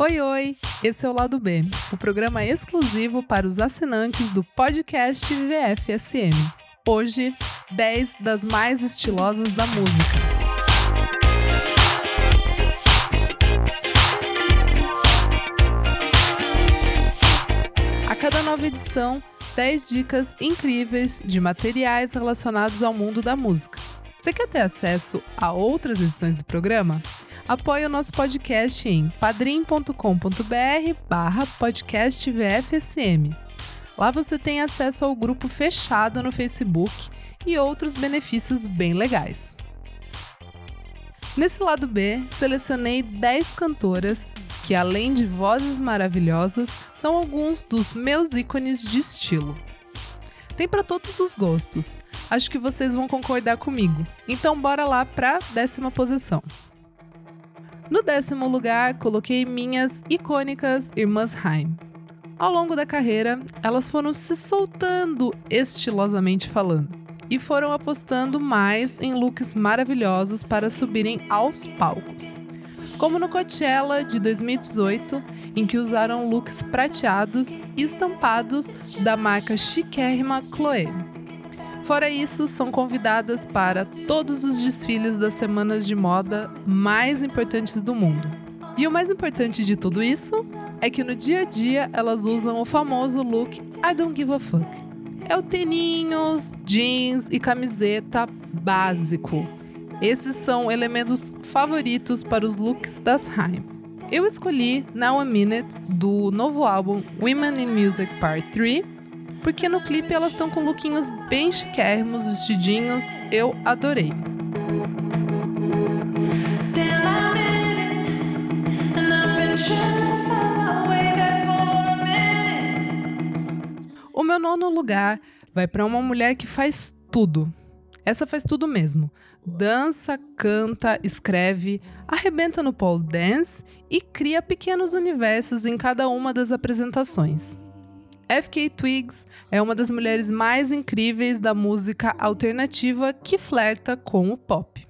Oi, oi! Esse é o Lado B, o programa exclusivo para os assinantes do podcast VFSM. Hoje, 10 das mais estilosas da música. A cada nova edição, 10 dicas incríveis de materiais relacionados ao mundo da música. Você quer ter acesso a outras edições do programa? Apoie o nosso podcast em padrim.com.br barra podcast VFSM. Lá você tem acesso ao grupo fechado no Facebook e outros benefícios bem legais. Nesse lado B, selecionei 10 cantoras que, além de vozes maravilhosas, são alguns dos meus ícones de estilo. Tem para todos os gostos. Acho que vocês vão concordar comigo. Então bora lá para décima posição. No décimo lugar, coloquei minhas icônicas irmãs Haim. Ao longo da carreira, elas foram se soltando estilosamente falando e foram apostando mais em looks maravilhosos para subirem aos palcos. Como no Coachella de 2018, em que usaram looks prateados e estampados da marca chiquérrima Chloé. Fora isso, são convidadas para todos os desfiles das semanas de moda mais importantes do mundo. E o mais importante de tudo isso é que no dia a dia elas usam o famoso look I don't give a fuck. É o teninhos, jeans e camiseta básico. Esses são elementos favoritos para os looks das Haim. Eu escolhi Now a Minute do novo álbum Women in Music Part 3 porque no clipe elas estão com lookinhos bem chiquérrimos, vestidinhos. Eu adorei. O meu nono lugar vai para uma mulher que faz tudo. Essa faz tudo mesmo. Dança, canta, escreve, arrebenta no pole dance e cria pequenos universos em cada uma das apresentações. FK Twigs é uma das mulheres mais incríveis da música alternativa que flerta com o pop.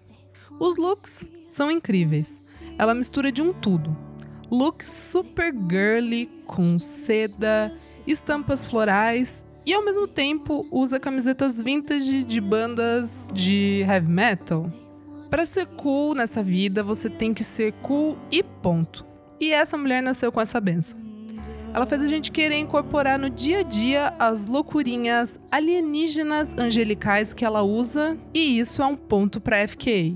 Os looks são incríveis. Ela mistura de um tudo. Looks super girly, com seda, estampas florais e ao mesmo tempo usa camisetas vintage de bandas de heavy metal. Para ser cool nessa vida, você tem que ser cool e ponto. E essa mulher nasceu com essa benção. Ela faz a gente querer incorporar no dia a dia as loucurinhas alienígenas angelicais que ela usa, e isso é um ponto para FKA.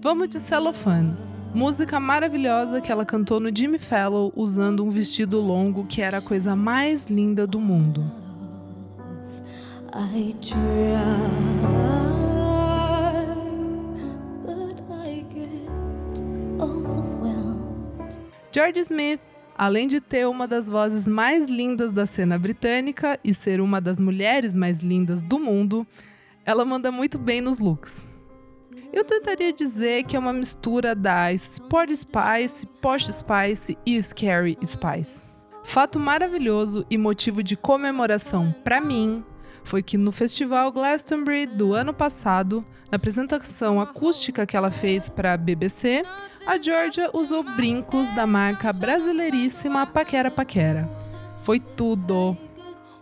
Vamos de Cellophane, música maravilhosa que ela cantou no Jimmy Fallon usando um vestido longo que era a coisa mais linda do mundo. I try. George Smith Além de ter uma das vozes mais lindas da cena britânica e ser uma das mulheres mais lindas do mundo, ela manda muito bem nos looks. Eu tentaria dizer que é uma mistura da Sport Spice, Posh Spice e Scary Spice. Fato maravilhoso e motivo de comemoração para mim foi que no Festival Glastonbury do ano passado, na apresentação acústica que ela fez para a BBC, a Georgia usou brincos da marca brasileiríssima Paquera Paquera. Foi tudo!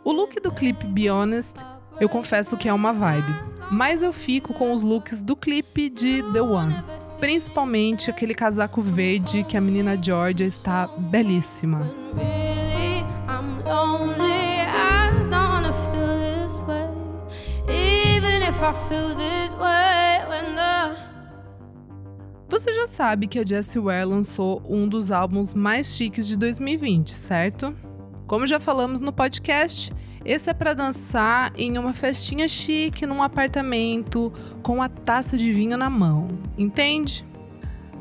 O look do clipe Be Honest, eu confesso que é uma vibe, mas eu fico com os looks do clipe de The One, principalmente aquele casaco verde que a menina Georgia está belíssima. Você já sabe que a Jessie Ware lançou um dos álbuns mais chiques de 2020, certo? Como já falamos no podcast, esse é para dançar em uma festinha chique num apartamento com a taça de vinho na mão, entende?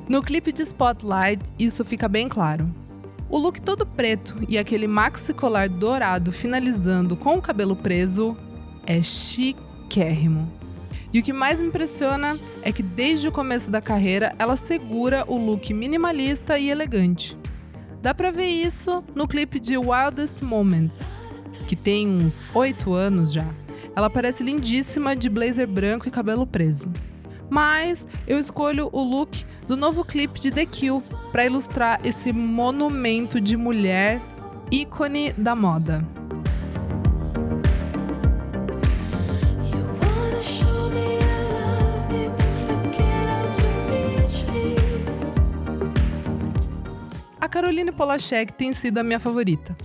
No clipe de Spotlight, isso fica bem claro. O look todo preto e aquele maxi colar dourado finalizando com o cabelo preso é chiquérrimo. E o que mais me impressiona é que desde o começo da carreira ela segura o look minimalista e elegante. Dá pra ver isso no clipe de Wildest Moments, que tem uns 8 anos já. Ela parece lindíssima de blazer branco e cabelo preso. Mas eu escolho o look do novo clipe de The Kill para ilustrar esse monumento de mulher ícone da moda. Caroline Polachek tem sido a minha favorita.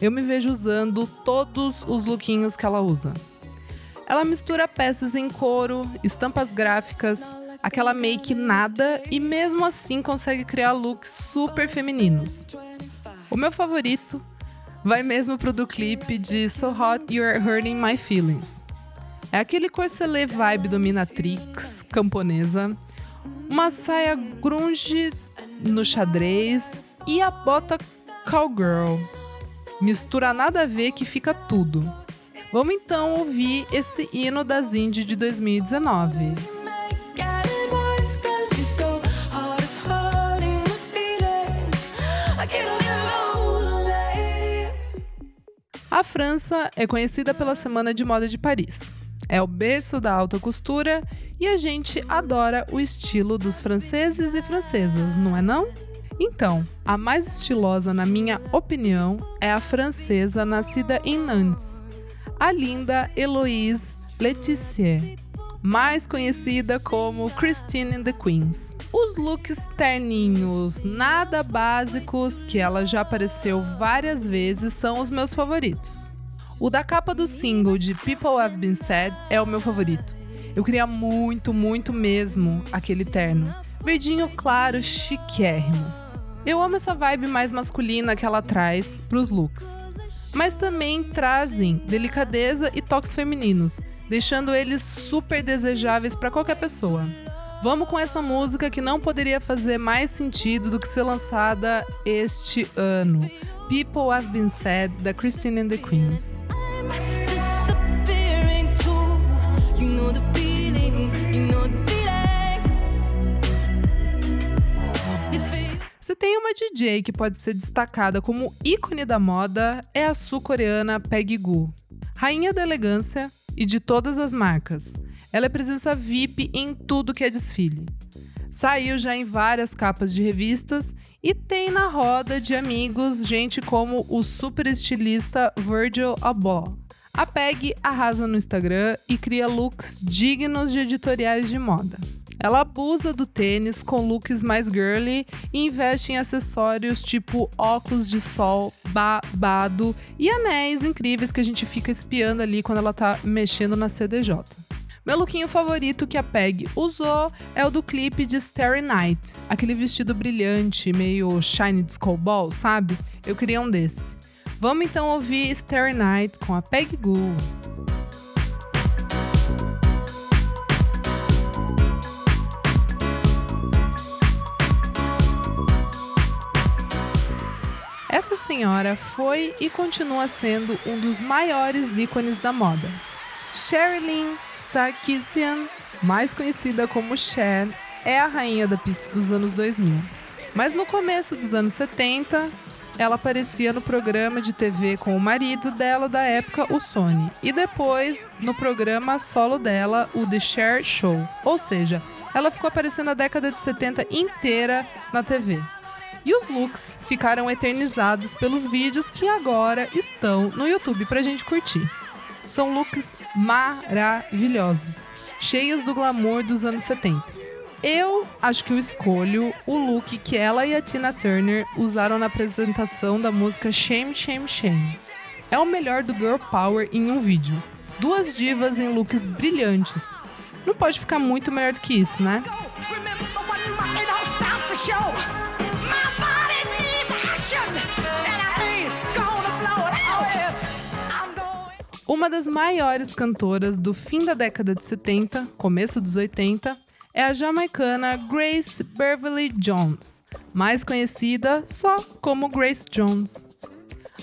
Eu me vejo usando todos os lookinhos que ela usa. Ela mistura peças em couro, estampas gráficas, aquela make nada e mesmo assim consegue criar looks super femininos. O meu favorito vai mesmo pro do clipe de So Hot You're Hurting My Feelings. É aquele corselet vibe dominatrix camponesa, uma saia grunge no xadrez e a bota cowgirl. Mistura nada a ver que fica tudo. Vamos então ouvir esse hino das Indie de 2019. A França é conhecida pela Semana de Moda de Paris. É o berço da alta costura e a gente adora o estilo dos franceses e francesas, não é não? Então, a mais estilosa, na minha opinião, é a francesa nascida em Nantes, a linda Héloïse Letizier, mais conhecida como Christine and the Queens. Os looks terninhos, nada básicos, que ela já apareceu várias vezes, são os meus favoritos. O da capa do single de People Have Been Said é o meu favorito. Eu queria muito, muito mesmo aquele terno. Verdinho claro, chiquérrimo. Eu amo essa vibe mais masculina que ela traz pros looks. Mas também trazem delicadeza e toques femininos, deixando eles super desejáveis para qualquer pessoa. Vamos com essa música que não poderia fazer mais sentido do que ser lançada este ano. People Have Been Said, da Christine and the Queens. Tem uma DJ que pode ser destacada como ícone da moda, é a sul-coreana Peggy Goo. Rainha da elegância e de todas as marcas. Ela é presença VIP em tudo que é desfile. Saiu já em várias capas de revistas e tem na roda de amigos gente como o super estilista Virgil Abloh. A Peg arrasa no Instagram e cria looks dignos de editoriais de moda. Ela abusa do tênis com looks mais girly e investe em acessórios tipo óculos de sol, babado e anéis incríveis que a gente fica espiando ali quando ela tá mexendo na CDJ. Meu lookinho favorito que a Peg usou é o do clipe de Starry Night, aquele vestido brilhante, meio shiny disco ball, sabe? Eu queria um desse. Vamos então ouvir Starry Night com a Peg Goo. Senhora foi e continua sendo um dos maiores ícones da moda. Sherilyn Sarkisian, mais conhecida como Cher, é a rainha da pista dos anos 2000. Mas no começo dos anos 70, ela aparecia no programa de TV com o marido dela da época, o Sony, e depois no programa solo dela, o The Cher Show. Ou seja, ela ficou aparecendo a década de 70 inteira na TV. E os looks ficaram eternizados pelos vídeos que agora estão no YouTube pra gente curtir. São looks maravilhosos, cheios do glamour dos anos 70. Eu acho que eu escolho o look que ela e a Tina Turner usaram na apresentação da música Shame, Shame, Shame. É o melhor do Girl Power em um vídeo. Duas divas em looks brilhantes. Não pode ficar muito melhor do que isso, né? Uma das maiores cantoras do fim da década de 70, começo dos 80, é a jamaicana Grace Beverly Jones, mais conhecida só como Grace Jones.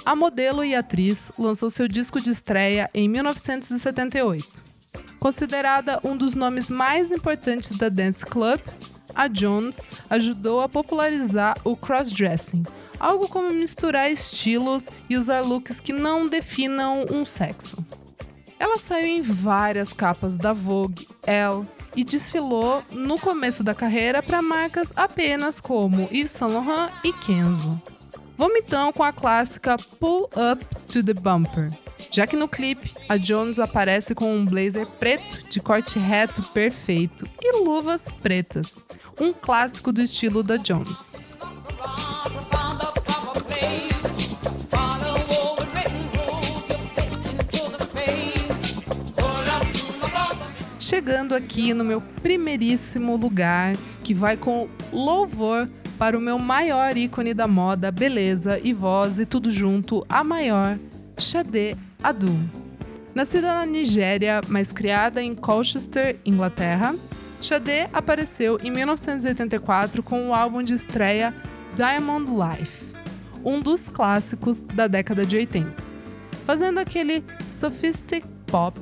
A modelo e atriz lançou seu disco de estreia em 1978. Considerada um dos nomes mais importantes da dance club, a Jones ajudou a popularizar o crossdressing, algo como misturar estilos e usar looks que não definam um sexo. Ela saiu em várias capas da Vogue, Elle, e desfilou no começo da carreira para marcas apenas como Yves Saint Laurent e Kenzo. Vamos então com a clássica Pull Up to the Bumper, já que no clipe a Jones aparece com um blazer preto de corte reto perfeito e luvas pretas, um clássico do estilo da Jones. Chegando aqui no meu primeiríssimo lugar, que vai com louvor para o meu maior ícone da moda, beleza e voz e tudo junto, a maior, Sade Adu. Nascida na Nigéria, mas criada em Colchester, Inglaterra, Sade apareceu em 1984 com o álbum de estreia Diamond Life, um dos clássicos da década de 80, fazendo aquele sophistic pop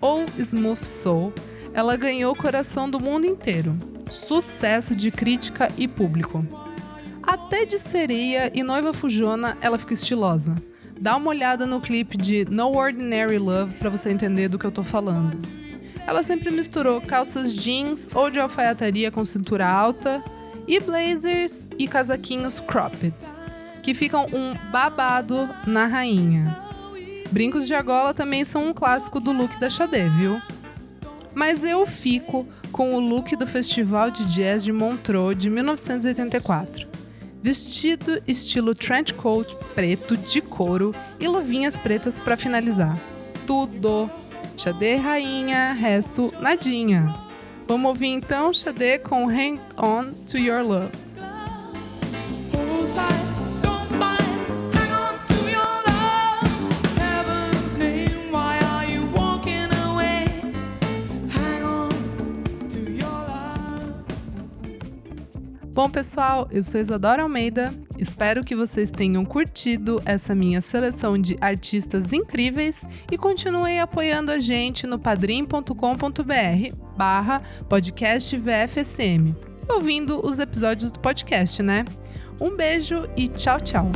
ou smooth soul. Ela ganhou o coração do mundo inteiro, sucesso de crítica e público. Até de sereia e noiva fujona, ela ficou estilosa. Dá uma olhada no clipe de No Ordinary Love para você entender do que eu tô falando. Ela sempre misturou calças jeans ou de alfaiataria com cintura alta e blazers e casaquinhos cropped, que ficam um babado na rainha. Brincos de argola também são um clássico do look da Xadê, viu? Mas eu fico com o look do Festival de Jazz de Montreux de 1984. Vestido estilo trench coat preto de couro e luvinhas pretas para finalizar. Tudo! Xadê rainha, resto nadinha. Vamos ouvir então Xadê com Hang On To Your Love. Bom, pessoal, eu sou Isadora Almeida. Espero que vocês tenham curtido essa minha seleção de artistas incríveis e continuem apoiando a gente no padrim.com.br barra podcast VFSM, ouvindo os episódios do podcast, né? Um beijo e tchau, tchau!